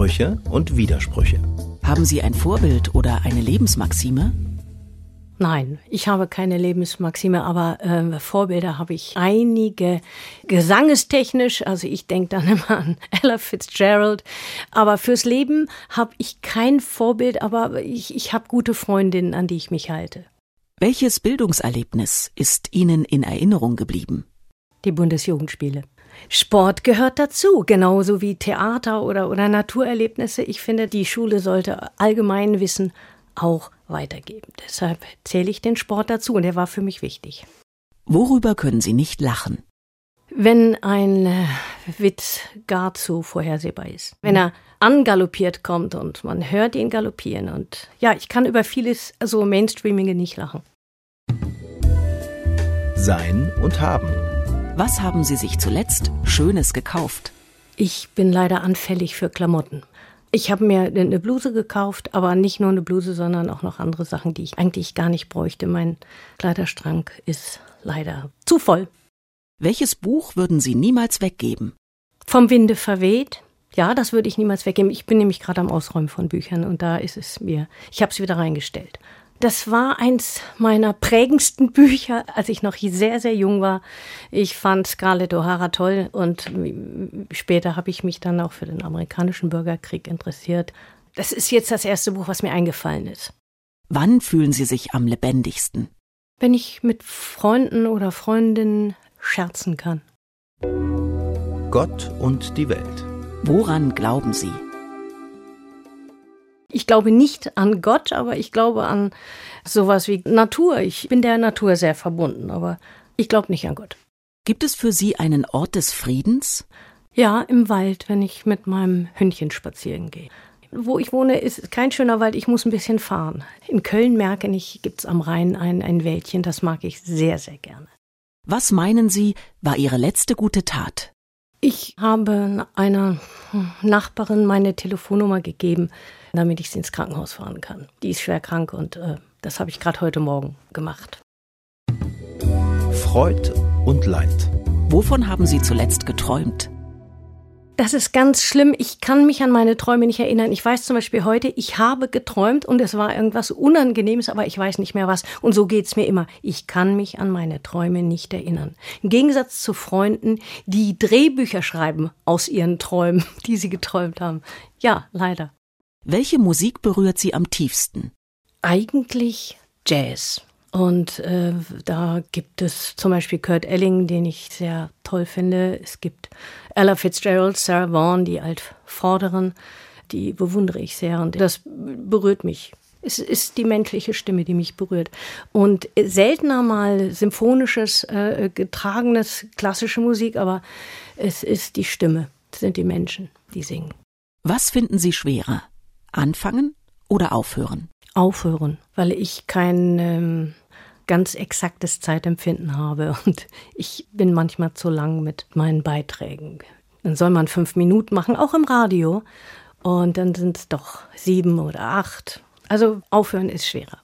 Sprüche und Widersprüche. Haben Sie ein Vorbild oder eine Lebensmaxime? Nein, ich habe keine Lebensmaxime, aber äh, Vorbilder habe ich einige gesangestechnisch. Also ich denke dann immer an Ella Fitzgerald. Aber fürs Leben habe ich kein Vorbild, aber ich, ich habe gute Freundinnen, an die ich mich halte. Welches Bildungserlebnis ist Ihnen in Erinnerung geblieben? Die Bundesjugendspiele. Sport gehört dazu, genauso wie Theater oder, oder Naturerlebnisse. Ich finde, die Schule sollte Allgemeinwissen auch weitergeben. Deshalb zähle ich den Sport dazu und der war für mich wichtig. Worüber können Sie nicht lachen? Wenn ein äh, Witz gar zu vorhersehbar ist. Wenn er angaloppiert kommt und man hört ihn galoppieren. Und ja, ich kann über vieles, also Mainstreaming nicht lachen. Sein und haben. Was haben Sie sich zuletzt Schönes gekauft? Ich bin leider anfällig für Klamotten. Ich habe mir eine Bluse gekauft, aber nicht nur eine Bluse, sondern auch noch andere Sachen, die ich eigentlich gar nicht bräuchte. Mein Kleiderschrank ist leider zu voll. Welches Buch würden Sie niemals weggeben? Vom Winde verweht. Ja, das würde ich niemals weggeben. Ich bin nämlich gerade am Ausräumen von Büchern und da ist es mir. Ich habe es wieder reingestellt. Das war eins meiner prägendsten Bücher, als ich noch sehr, sehr jung war. Ich fand Scarlett O'Hara toll und später habe ich mich dann auch für den amerikanischen Bürgerkrieg interessiert. Das ist jetzt das erste Buch, was mir eingefallen ist. Wann fühlen Sie sich am lebendigsten? Wenn ich mit Freunden oder Freundinnen scherzen kann. Gott und die Welt. Woran glauben Sie? Ich glaube nicht an Gott, aber ich glaube an sowas wie Natur. Ich bin der Natur sehr verbunden, aber ich glaube nicht an Gott. Gibt es für Sie einen Ort des Friedens? Ja, im Wald, wenn ich mit meinem Hündchen spazieren gehe. Wo ich wohne, ist kein schöner Wald, ich muss ein bisschen fahren. In Köln merke ich, gibt es am Rhein ein, ein Wäldchen, das mag ich sehr, sehr gerne. Was meinen Sie, war Ihre letzte gute Tat? Ich habe einer Nachbarin meine Telefonnummer gegeben, damit ich sie ins Krankenhaus fahren kann. Die ist schwer krank und äh, das habe ich gerade heute Morgen gemacht. Freud und Leid. Wovon haben Sie zuletzt geträumt? Das ist ganz schlimm. Ich kann mich an meine Träume nicht erinnern. Ich weiß zum Beispiel heute, ich habe geträumt und es war irgendwas Unangenehmes, aber ich weiß nicht mehr was. Und so geht's mir immer. Ich kann mich an meine Träume nicht erinnern. Im Gegensatz zu Freunden, die Drehbücher schreiben aus ihren Träumen, die sie geträumt haben. Ja, leider. Welche Musik berührt Sie am tiefsten? Eigentlich Jazz. Und äh, da gibt es zum Beispiel Kurt Elling, den ich sehr toll finde. Es gibt Ella Fitzgerald, Sarah Vaughan, die Altvorderen, die bewundere ich sehr und das berührt mich. Es ist die menschliche Stimme, die mich berührt. Und seltener mal symphonisches, äh, getragenes, klassische Musik, aber es ist die Stimme, es sind die Menschen, die singen. Was finden Sie schwerer? Anfangen oder aufhören? Aufhören, weil ich kein ähm, ganz exaktes Zeitempfinden habe. Und ich bin manchmal zu lang mit meinen Beiträgen. Dann soll man fünf Minuten machen, auch im Radio. Und dann sind es doch sieben oder acht. Also aufhören ist schwerer.